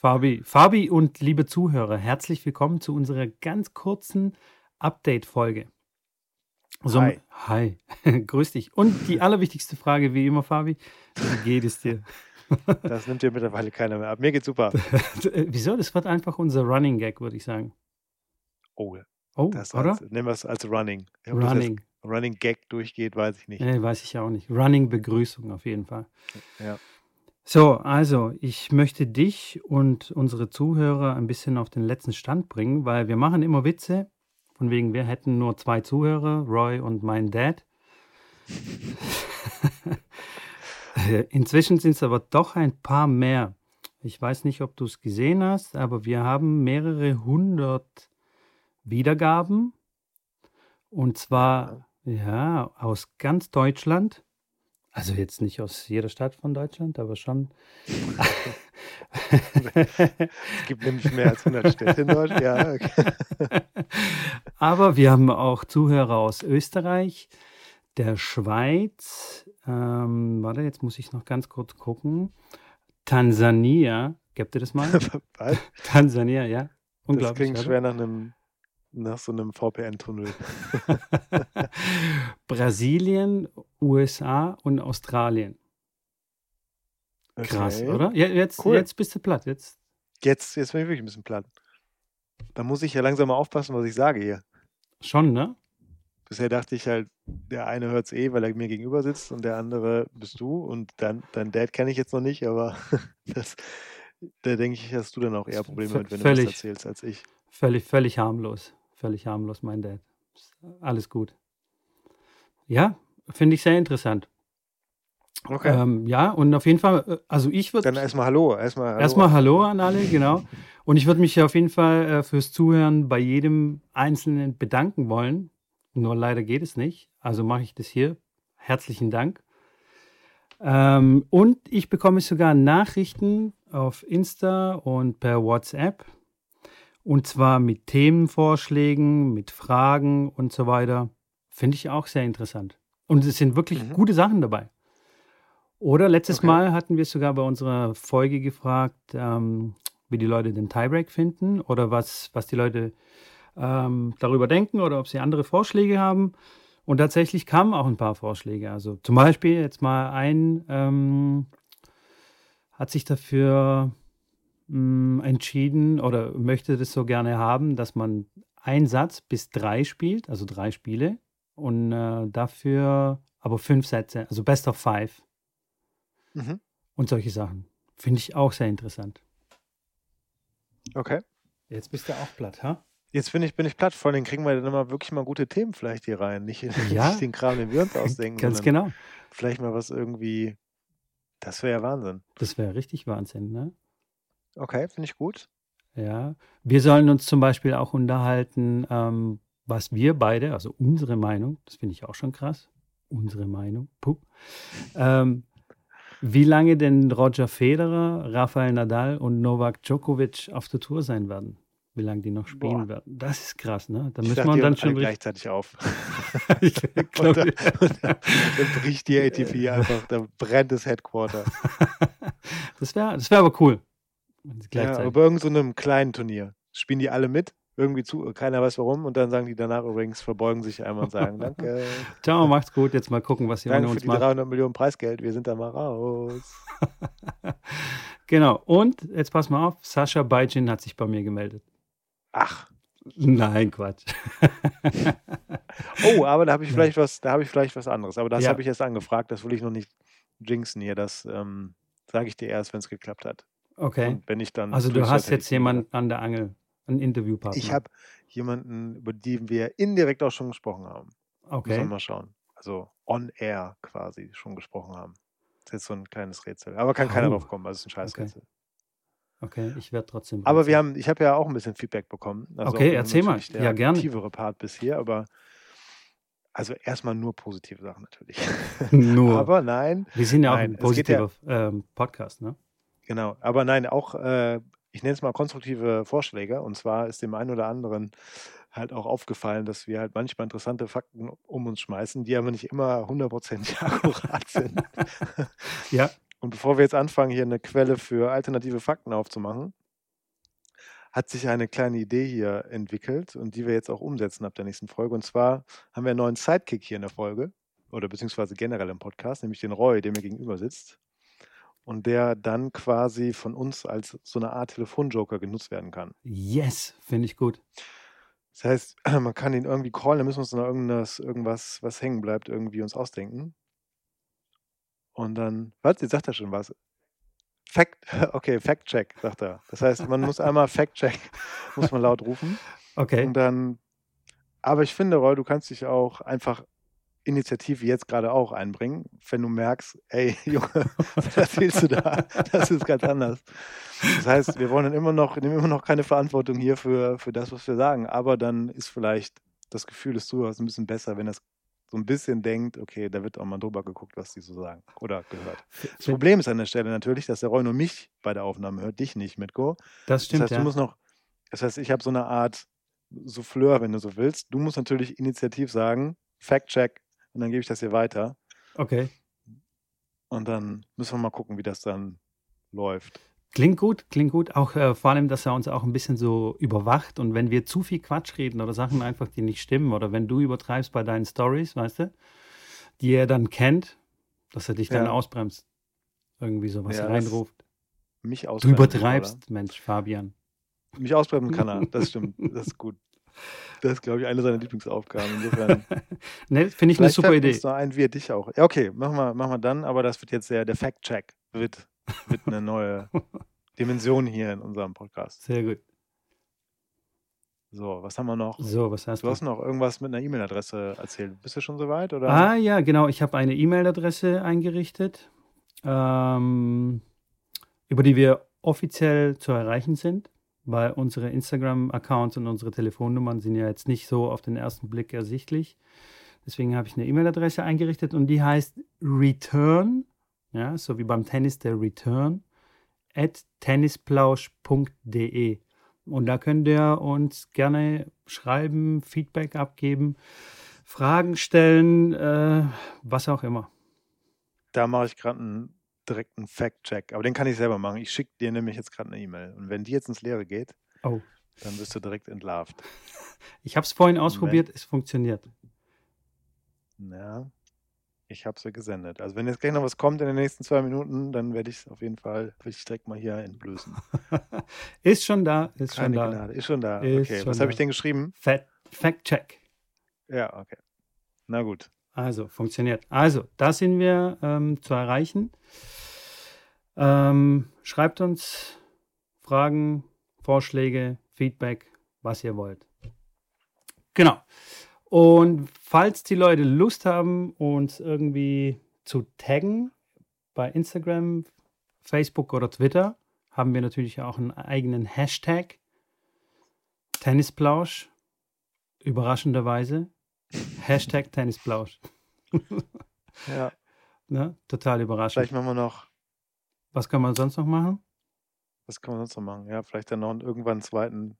Fabi, Fabi und liebe Zuhörer, herzlich willkommen zu unserer ganz kurzen Update-Folge. So, Hi. Hi, grüß dich. Und die allerwichtigste Frage, wie immer, Fabi, wie geht es dir? Das nimmt dir mittlerweile keiner mehr ab. Mir geht's super. Wieso? Das wird einfach unser Running Gag, würde ich sagen. Oh, Oh, das oder? als, nehmen wir es als Running. Das Running. Running Gag durchgeht, weiß ich nicht. Nee, weiß ich auch nicht. Running Begrüßung auf jeden Fall. Ja. So, also ich möchte dich und unsere Zuhörer ein bisschen auf den letzten Stand bringen, weil wir machen immer Witze, von wegen wir hätten nur zwei Zuhörer, Roy und mein Dad. Inzwischen sind es aber doch ein paar mehr. Ich weiß nicht, ob du es gesehen hast, aber wir haben mehrere hundert Wiedergaben. Und zwar, ja, aus ganz Deutschland. Also jetzt nicht aus jeder Stadt von Deutschland, aber schon. Es gibt nämlich mehr als 100 Städte in Deutschland. Ja, okay. aber wir haben auch Zuhörer aus Österreich, der Schweiz. Ähm, warte, jetzt muss ich noch ganz kurz gucken. Tansania. Gebt ihr das mal? Tansania, ja. Das Unglaublich. klingt oder? schwer nach einem nach so einem VPN-Tunnel. Brasilien, USA und Australien. Krass, Okay. oder? Ja, jetzt, Cool. jetzt bist du platt. Jetzt. Jetzt, jetzt bin ich wirklich ein bisschen platt. Da muss ich ja langsam mal aufpassen, was ich sage hier. Schon, ne? Bisher dachte ich halt, der eine hört es eh, weil er mir gegenüber sitzt und der andere bist du und dann, dein Dad kenne ich jetzt noch nicht, aber das, da denke ich, hast du dann auch eher Probleme V- mit, wenn du völlig. das erzählst, als ich. Völlig, völlig harmlos. Völlig harmlos, mein Dad. Alles gut. Ja, finde ich sehr interessant. Okay. Ähm, ja, und auf jeden Fall, äh, also ich würde dann erstmal Hallo. Erstmal Hallo. erstmal Hallo an alle, genau. Und ich würde mich auf jeden Fall äh, fürs Zuhören bei jedem Einzelnen bedanken wollen. Nur leider geht es nicht. Also mache ich das hier. Herzlichen Dank. Ähm, und ich bekomme sogar Nachrichten auf Insta und per WhatsApp. Und zwar mit Themenvorschlägen, mit Fragen und so weiter. Finde ich auch sehr interessant. Und es sind wirklich Mhm. gute Sachen dabei. Oder letztes Okay. Mal hatten wir sogar bei unserer Folge gefragt, ähm, wie die Leute den Tiebreak finden oder was, was die Leute ähm, darüber denken oder ob sie andere Vorschläge haben. Und tatsächlich kamen auch ein paar Vorschläge. Also zum Beispiel jetzt mal ein ähm, hat sich dafür mh, entschieden oder möchte das so gerne haben, dass man einen Satz bis drei spielt, also drei Spiele und äh, dafür aber fünf Sätze, also Best of Five Mhm. und solche Sachen. Finde ich auch sehr interessant. Okay. Jetzt bist du auch platt, ha? Jetzt bin ich, bin ich platt. Vor allem kriegen wir dann immer wirklich mal gute Themen vielleicht hier rein. Nicht, Ja. nicht den Kram, den wir uns ausdenken. Ganz genau. Vielleicht mal was irgendwie. Das wäre ja Wahnsinn. Das wäre richtig Wahnsinn, ne? Okay, finde ich gut. Ja. Wir sollen uns zum Beispiel auch unterhalten, ähm, was wir beide, also unsere Meinung, das finde ich auch schon krass, unsere Meinung, puh, ähm, wie lange denn Roger Federer, Rafael Nadal und Novak Djokovic auf der Tour sein werden. Wie lange die noch spielen Boah. werden. Das ist krass, ne? Da Ich müssen wir dann schon gleichzeitig auf. ich und, glaub, dann, und dann, dann bricht die ATP einfach, da brennt das Headquarter. das wäre das wär aber cool. Ja, aber bei irgendeinem so einem kleinen Turnier spielen die alle mit, irgendwie zu, keiner weiß warum, und dann sagen die danach übrigens, verbeugen sich einmal und sagen, danke, Ciao, macht's gut. Jetzt mal gucken, was ohne danke für uns die macht. 300 Millionen Preisgeld, wir sind da mal raus. Genau. Und jetzt pass mal auf, Sascha Bajin hat sich bei mir gemeldet. Ach, Nein, Quatsch. oh, aber da habe ich vielleicht was, da habe ich vielleicht was anderes, aber das Ja. habe ich erst angefragt, das will ich noch nicht jinxen hier, das ähm, sage ich dir erst, wenn es geklappt hat. Okay. Und wenn ich dann Also du hast jetzt jemanden an der Angel, einen Interviewpartner. Ich habe jemanden, über den wir indirekt auch schon gesprochen haben. Müssen wir Okay. mal schauen. Also on air quasi schon gesprochen haben. Das ist jetzt so ein kleines Rätsel. Aber kann keiner Oh. drauf kommen, also es ist ein scheiß Okay. Rätsel. Okay, ich werde trotzdem. Aber wir haben, ich habe ja auch ein bisschen Feedback bekommen. Also Okay, auch erzähl mal. Der Ja, gerne. aktivere Part bis hier, aber also erstmal nur positive Sachen natürlich. Nur. aber nein, wir sind ja auch nein, ein es geht ja- positiver ähm, Podcast, ne? Genau, aber nein, auch, äh, ich nenne es mal konstruktive Vorschläge. Und zwar ist dem einen oder anderen halt auch aufgefallen, dass wir halt manchmal interessante Fakten um uns schmeißen, die aber nicht immer hundertprozentig akkurat sind. Ja. Und bevor wir jetzt anfangen, hier eine Quelle für alternative Fakten aufzumachen, hat sich eine kleine Idee hier entwickelt und die wir jetzt auch umsetzen ab der nächsten Folge. Und zwar haben wir einen neuen Sidekick hier in der Folge oder beziehungsweise generell im Podcast, nämlich den Roy, der mir gegenüber sitzt und der dann quasi von uns als so eine Art Telefonjoker genutzt werden kann. Yes, finde ich gut. Das heißt, man kann ihn irgendwie callen, dann müssen wir uns noch irgendwas, irgendwas, was hängen bleibt, irgendwie uns ausdenken. Und dann, was? Jetzt sagt er schon was. Fact, okay, Fact-Check, sagt er. Das heißt, man muss einmal Fact-Check, muss man laut rufen. Okay. Und dann, aber ich finde, Roy, du kannst dich auch einfach Initiative jetzt gerade auch einbringen, wenn du merkst, ey, Junge, was erzählst du da? Das ist ganz anders. Das heißt, wir wollen dann immer noch, nehmen immer noch keine Verantwortung hier für, für das, was wir sagen, aber dann ist vielleicht das Gefühl des Zuhörers ein bisschen besser, wenn das so ein bisschen denkt, okay, da wird auch mal drüber geguckt, was die so sagen oder gehört. Das Problem ist an der Stelle natürlich, dass der Roy nur mich bei der Aufnahme hört, dich nicht, Mitko. Das stimmt, Das heißt, ja. du musst noch, das heißt, ich habe so eine Art Souffleur, wenn du so willst. Du musst natürlich initiativ sagen, Fact-Check, und dann gebe ich das hier weiter. Okay. Und dann müssen wir mal gucken, wie das dann läuft. Klingt gut, klingt gut. Auch äh, vor allem, dass er uns auch ein bisschen so überwacht. Und wenn wir zu viel Quatsch reden oder Sachen einfach, die nicht stimmen, oder wenn du übertreibst bei deinen Stories, weißt du, die er dann kennt, dass er dich dann Ja. ausbremst. Irgendwie sowas Ja, das reinruft. Mich Du ausbremsen. übertreibst, Mensch, Fabian. Oder? Mich ausbremsen kann er, das stimmt. Das ist gut. Das ist, glaube ich, eine seiner Lieblingsaufgaben. Insofern. ne, finde ich eine super Idee. uns noch ein, wie er dich auch. Ja, okay, machen wir, machen wir dann, aber das wird jetzt der, der Fact-Check wird, wird eine neue Dimension hier in unserem Podcast. Sehr gut. So, was haben wir noch? So, was hast Du du? hast noch irgendwas mit einer E-Mail-Adresse erzählt. Bist du schon soweit? Oder? Ah ja, genau. Ich habe eine E-Mail-Adresse eingerichtet, ähm, über die wir offiziell zu erreichen sind, weil unsere Instagram-Accounts und unsere Telefonnummern sind ja jetzt nicht so auf den ersten Blick ersichtlich. Deswegen habe ich eine E-Mail-Adresse eingerichtet und die heißt return, ja, so wie beim Tennis der Return, at tennisplausch.de. Und da könnt ihr uns gerne schreiben, Feedback abgeben, Fragen stellen, äh, was auch immer. Da mache ich gerade einen direkten Fact-Check. Aber den kann ich selber machen. Ich schicke dir nämlich jetzt gerade eine E-Mail. Und wenn die jetzt ins Leere geht, Oh. dann wirst du direkt entlarvt. Ich habe es vorhin ausprobiert, es funktioniert. Ja, ich habe sie gesendet. Also wenn jetzt gleich noch was kommt in den nächsten zwei Minuten, dann werde ich es auf jeden Fall, ich direkt mal hier entblößen. ist schon da, ist schon Keine da. Gnade. Ist schon da. Ist okay, schon was habe da. ich denn geschrieben? Fact, Fact check. Ja, okay. Na gut. Also, funktioniert. Also, da sind wir ähm, zu erreichen. Ähm, schreibt uns Fragen, Vorschläge, Feedback, was ihr wollt. Genau. Und falls die Leute Lust haben, uns irgendwie zu taggen bei Instagram, Facebook oder Twitter, haben wir natürlich auch einen eigenen Hashtag. Tennisplausch. Überraschenderweise. Hashtag Tennisplausch. Ja, Ne? Total überraschend. vielleicht machen wir noch, Was kann man sonst noch machen? was kann man sonst noch machen? Ja, vielleicht dann noch einen- irgendwann einen zweiten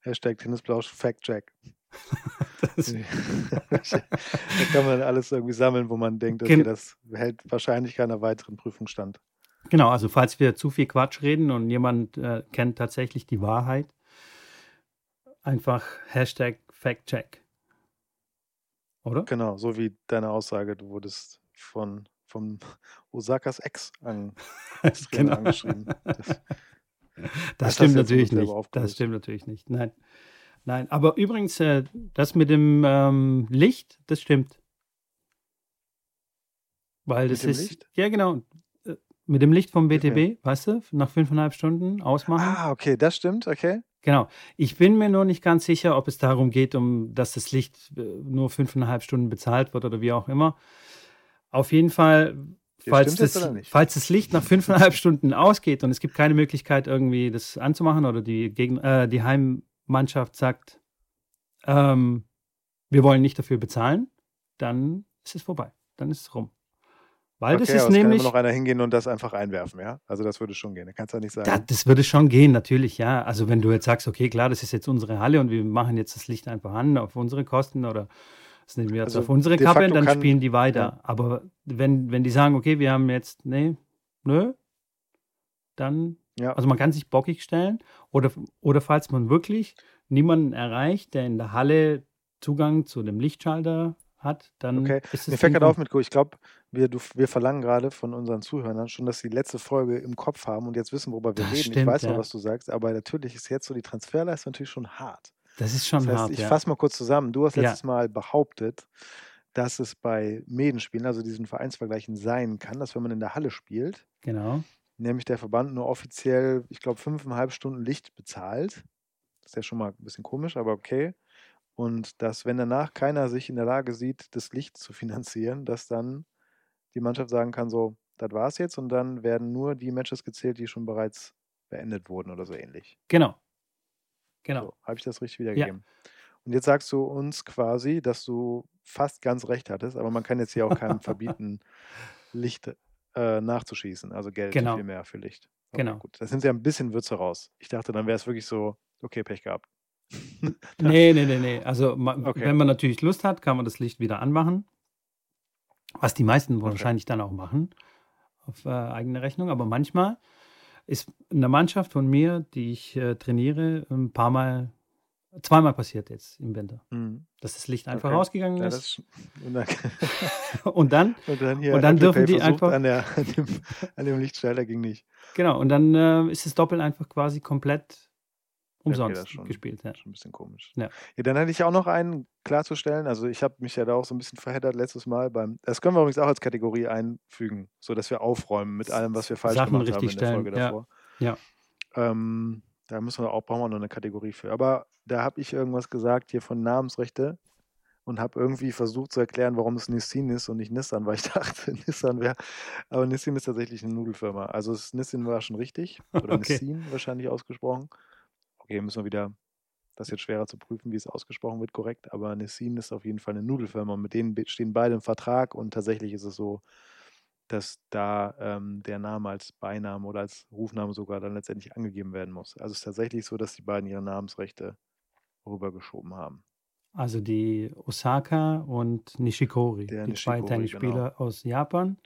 Hashtag Tennisplausch Fact-Check. Da kann man alles irgendwie sammeln, wo man denkt, okay, das hält wahrscheinlich keiner weiteren Prüfung stand. genau, also falls wir zu viel Quatsch reden und jemand äh, kennt tatsächlich die Wahrheit, einfach Hashtag Factcheck. Oder? Genau, so wie deine Aussage, du wurdest von, von Osakas Ex an, Genau. angeschrieben. Das, Das, Das stimmt jetzt natürlich nicht. Das stimmt natürlich nicht. Nein. Nein, aber übrigens, äh, das mit dem ähm, Licht, das stimmt. Weil Mit das dem ist. Licht? Ja, genau. Äh, Mit dem Licht vom. BTB, weißt du, nach fünfeinhalb Stunden ausmachen. ah, okay, das stimmt, okay. Genau. Ich bin mir nur nicht ganz sicher, ob es darum geht, um dass das Licht äh, nur fünfeinhalb Stunden bezahlt wird oder wie auch immer. Auf jeden Fall, falls, das das, falls das Licht nach fünfeinhalb Stunden ausgeht und es gibt keine Möglichkeit, irgendwie das anzumachen oder die, Gegen äh, die Heimmannschaft sagt, ähm, wir wollen nicht dafür bezahlen, dann ist es vorbei. Dann ist es rum. Weil das okay, ist aber es kann nämlich. immer noch einer hingehen und das einfach einwerfen, ja? Also das würde schon gehen. Da kannst du ja nicht sagen. Da, das würde schon gehen, natürlich, ja. Also wenn du jetzt sagst, okay, klar, das ist jetzt unsere Halle und wir machen jetzt das Licht einfach an auf unsere Kosten oder das nehmen wir jetzt Also auf unsere Kappe, facto dann kann- spielen die weiter. ja. Aber wenn, wenn die sagen, okay, wir haben jetzt, nee, nö, dann Ja. Also man kann sich bockig stellen oder, oder falls man wirklich niemanden erreicht, der in der Halle Zugang zu dem Lichtschalter hat, dann Okay. ist Mir es fällt gerade auf mit, ich glaube, wir, du, wir verlangen gerade von unseren Zuhörern schon, dass sie die letzte Folge im Kopf haben und jetzt wissen, worüber wir Das reden. Ich stimmt, weiß noch, ja. was du sagst, aber natürlich ist jetzt so die Transferleistung natürlich schon hart. Das ist Das schon heißt, hart, ich ja. fasse mal kurz zusammen. Du hast Ja. letztes Mal behauptet, dass es bei Medenspielen, also diesen Vereinsvergleichen, sein kann, dass wenn man in der Halle spielt, Genau. nämlich der Verband nur offiziell, ich glaube, fünfeinhalb Stunden Licht bezahlt. Das ist ja schon mal ein bisschen komisch, aber okay. Und dass, wenn danach keiner sich in der Lage sieht, das Licht zu finanzieren, dass dann die Mannschaft sagen kann, so, das war's jetzt und dann werden nur die Matches gezählt, die schon bereits beendet wurden oder so ähnlich. Genau. Genau. So, habe ich das richtig wiedergegeben? Und jetzt sagst du uns quasi, dass du fast ganz recht hattest, aber man kann jetzt hier auch keinem verbieten, Licht äh, nachzuschießen, also Geld Genau. viel mehr für Licht. Okay, Genau. gut. Da sind ja ein bisschen Würze raus. Ich dachte, dann wäre es wirklich so, okay, Pech gehabt. Nee, nee, nee, nee. Also ma- Okay. wenn man natürlich Lust hat, kann man das Licht wieder anmachen. Was die meisten Okay. wahrscheinlich dann auch machen, auf äh, eigene Rechnung. Aber manchmal ist eine Mannschaft von mir, die ich äh, trainiere, ein paar Mal, zweimal passiert jetzt im Winter, Mhm. dass das Licht einfach Okay. rausgegangen Ja, ist. und, dann, Und dann, und dann dürfen die einfach- an, der, an, dem, an dem Lichtschalter ging nicht. genau, und dann äh, ist das Doppeln einfach quasi komplett umsonst das ist schon- gespielt. Ja. Schon ein bisschen komisch. Ja. ja dann hatte ich auch noch einen klarzustellen. Also ich habe mich ja da auch so ein bisschen verheddert letztes Mal beim. Das können wir übrigens auch als Kategorie einfügen, sodasass wir aufräumen mit allem, was wir falsch Sachen gemacht haben in der Folge stellen, ja. davor. Ja. Ähm, da müssen wir auch, brauchen wir noch eine Kategorie für. Aber da habe ich irgendwas gesagt hier von Namensrechte und habe irgendwie versucht zu erklären, warum es Nissin ist und nicht Nissan, weil ich dachte, Nissan wäre. Aber Nissin ist tatsächlich eine Nudelfirma. Also Nissin war schon richtig. Oder Okay. Nissin wahrscheinlich ausgesprochen. Okay, müssen wir wieder. Das ist jetzt schwerer zu prüfen, wie es ausgesprochen wird, korrekt. Aber Nissin ist auf jeden Fall eine Nudelfirma und mit denen stehen beide im Vertrag und tatsächlich ist es so, dass da ähm, der Name als Beiname oder als Rufname sogar dann letztendlich angegeben werden muss. Also es ist tatsächlich so, dass die beiden ihre Namensrechte rübergeschoben haben. Also die Osaka und Nishikori, Der die zwei Nishikori, Tennisspieler aus Japan.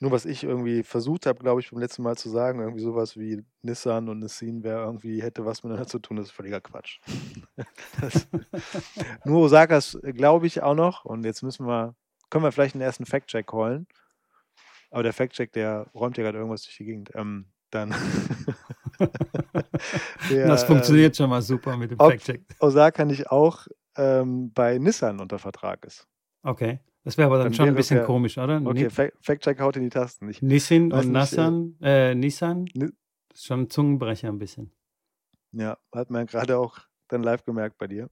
Nur was ich irgendwie versucht habe, glaube ich, beim letzten Mal zu sagen, irgendwie sowas wie Nissan und Nissin wäre irgendwie, hätte was miteinander zu tun, das ist völliger Quatsch. das, nur Osakas glaube ich auch noch und jetzt müssen wir, können wir vielleicht einen ersten Fact-Check holen. Aber der Fact-Check, der räumt ja gerade irgendwas durch die Gegend. Ähm, dann. der, das funktioniert schon mal super mit dem Fact-Check. Osaka nicht auch ähm, bei Nissan unter Vertrag ist. Okay. Das wäre aber dann, Dann schon ein bisschen ja- komisch, oder? Okay, Fact-Check haut in die Tasten. Ich, Nissin und äh, Nassan, äh, Nissan, Ni- das ist schon ein Zungenbrecher ein bisschen. ja, hat man gerade auch dann live gemerkt bei dir.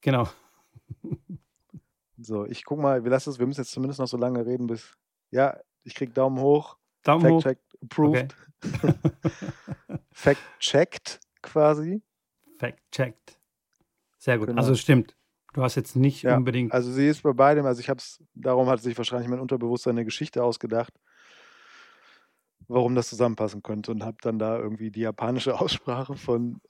Genau. So, ich guck mal, wir lassen es, wir müssen jetzt zumindest noch so lange reden, bis. Ja, ich krieg Daumen hoch. Daumen hoch. Fact-check approved. Fact-checked quasi. Fact-checked. Sehr gut. Genau. Also stimmt. Du hast jetzt nicht Ja, unbedingt. Also sie ist bei beidem, also ich habe es, darum hat sich wahrscheinlich mein Unterbewusstsein eine Geschichte ausgedacht, warum das zusammenpassen könnte und habe dann da irgendwie die japanische Aussprache von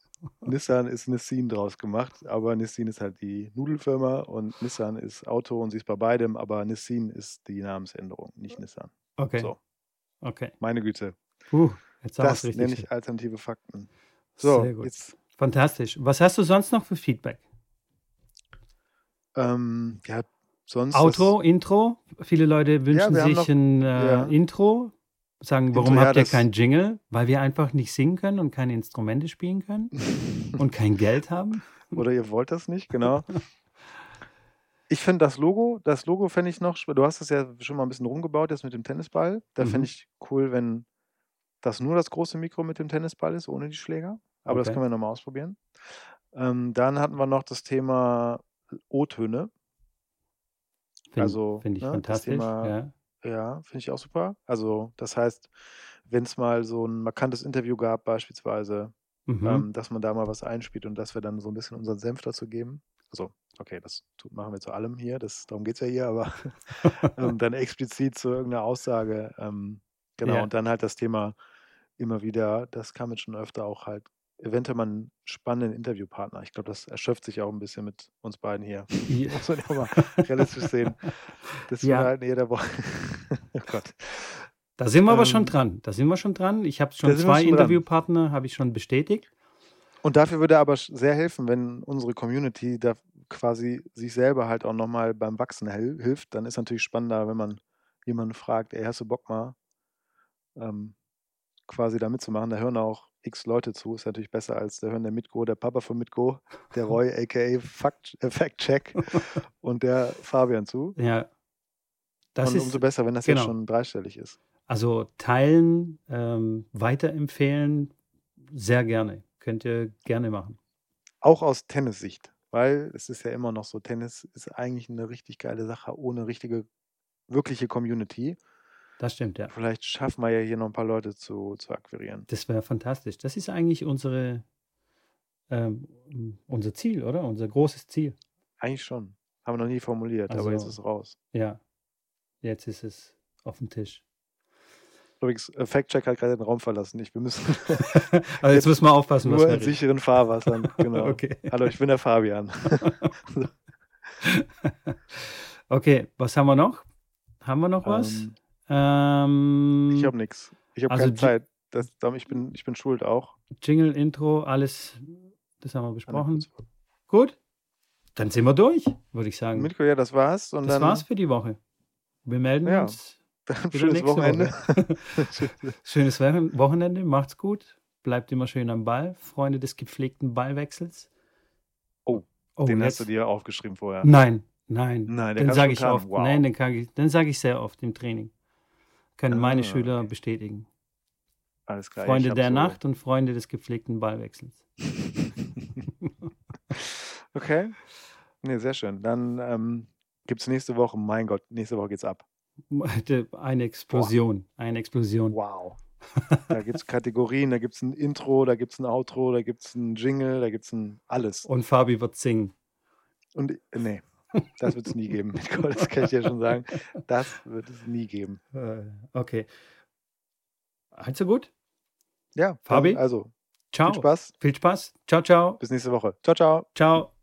Nissan ist Nissin draus gemacht, aber Nissin ist halt die Nudelfirma und Nissan ist Auto und sie ist bei beidem, aber Nissin ist die Namensänderung, nicht Nissan. okay. So, Okay. meine Güte. Puh, jetzt Das richtig. nenne ich alternative Fakten. So, Sehr gut. jetzt, Fantastisch. Was hast du sonst noch für Feedback? Ähm, ja, sonst. Outro, Intro. Viele Leute wünschen haben sich noch- ein äh, ja. Intro. Sagen, Intro, warum ja, habt ihr das- kein Jingle? Weil wir einfach nicht singen können und keine Instrumente spielen können Das, und kein Geld haben. Oder ihr wollt das nicht, genau. Ich finde das Logo, das Logo fände ich noch, du hast es ja schon mal ein bisschen rumgebaut jetzt mit dem Tennisball. Da Mhm. fände ich cool, wenn das nur das große Mikro mit dem Tennisball ist, ohne die Schläger. Aber das Okay. können wir nochmal ausprobieren. Ähm, dann hatten wir noch das Thema O-Töne. Finde Also, find ich ne, das fantastisch. Thema- ja. Ja, finde ich auch super. Also, das heißt, wenn es mal so ein markantes Interview gab, beispielsweise, Mhm. ähm, dass man da mal was einspielt und dass wir dann so ein bisschen unseren Senf dazu geben. Also, okay, das tut, machen wir zu allem hier, das, darum geht es ja hier, aber ähm, dann explizit zu irgendeiner Aussage. Ähm, genau, Ja. und dann halt das Thema immer wieder, das kam jetzt schon öfter auch halt, eventuell mal einen spannenden Interviewpartner. Ich glaube, das erschöpft sich auch ein bisschen mit uns beiden hier. Ja. Muss man ja mal realistisch sehen. Das Ja. wir halt in jeder Woche. oh Gott. Da sind wir aber Ähm, schon dran. Da sind wir schon dran. Ich habe schon zwei schon. Interviewpartner, habe ich schon bestätigt. Und dafür würde aber sehr helfen, wenn unsere Community da quasi sich selber halt auch nochmal beim Wachsen hilft. Dann ist natürlich spannender, wenn man jemanden fragt, ey, hast du Bock mal ähm, quasi da mitzumachen? Da hören auch x Leute zu. Ist natürlich besser als da hören der Mitgo, der Papa von Mitgo, der Roy, aka Fact, äh, Fact Check und der Fabian zu. Ja. Das und ist umso besser, wenn das genau. jetzt schon dreistellig ist. also teilen, ähm, weiterempfehlen, sehr gerne. Könnt ihr gerne machen. Auch aus Tennissicht, weil es ist ja immer noch so, Tennis ist eigentlich eine richtig geile Sache ohne richtige, wirkliche Community. Das stimmt, ja. Vielleicht schaffen wir ja hier noch ein paar Leute zu, zu akquirieren. Das wäre fantastisch. Das ist eigentlich unsere, ähm, unser Ziel, oder? Unser großes Ziel. Eigentlich schon. Haben wir noch nie formuliert, aber jetzt Also- ist es raus. Ja. Jetzt ist es auf dem Tisch. Übrigens, äh, Fact-Check hat gerade den Raum verlassen. Ich, wir müssen Also jetzt müssen wir aufpassen, was nur wir in sicheren Fahrwassern. Genau. Okay. Hallo, ich bin der Fabian. Okay, was haben wir noch? Haben wir noch was? Ähm, Ähm, ich habe nichts. Ich habe Also keine Zeit. Das, ich, bin, ich bin schuld auch. Jingle, Intro, alles, das haben wir besprochen. Gut, dann sind wir durch, würde ich sagen. Mitko, ja, das war's. Und das dann war's für die Woche. Wir melden Ja. uns. schönes Wochenende. Schönes Wochen- Wochenende, macht's gut. Bleibt immer schön am Ball. Freunde des gepflegten Ballwechsels. Oh, oh Den jetzt, hast du dir aufgeschrieben vorher. Nein, nein. Nein, den kann sage ich oft. Wow. Nein, den, ich, den sage ich sehr oft im Training. Können meine Ah, Schüler okay. bestätigen. Alles klar. Freunde der so- Nacht und Freunde des gepflegten Ballwechsels. okay. Nee, sehr schön. Dann ähm, gibt es nächste Woche, mein Gott, nächste Woche geht's ab. Eine Explosion. Eine Explosion. Wow. Da gibt es Kategorien, da gibt es ein Intro, da gibt es ein Outro, da gibt es ein Jingle, da gibt es ein alles. Und Fabi wird singen. Und äh, nee, das wird es nie geben. Das kann ich dir schon sagen. Das wird es nie geben. Äh, Okay. Also gut. Ja, Fabi? also Ciao. viel Spaß. Viel Spaß. Ciao, ciao. Bis nächste Woche. Ciao, ciao. Ciao.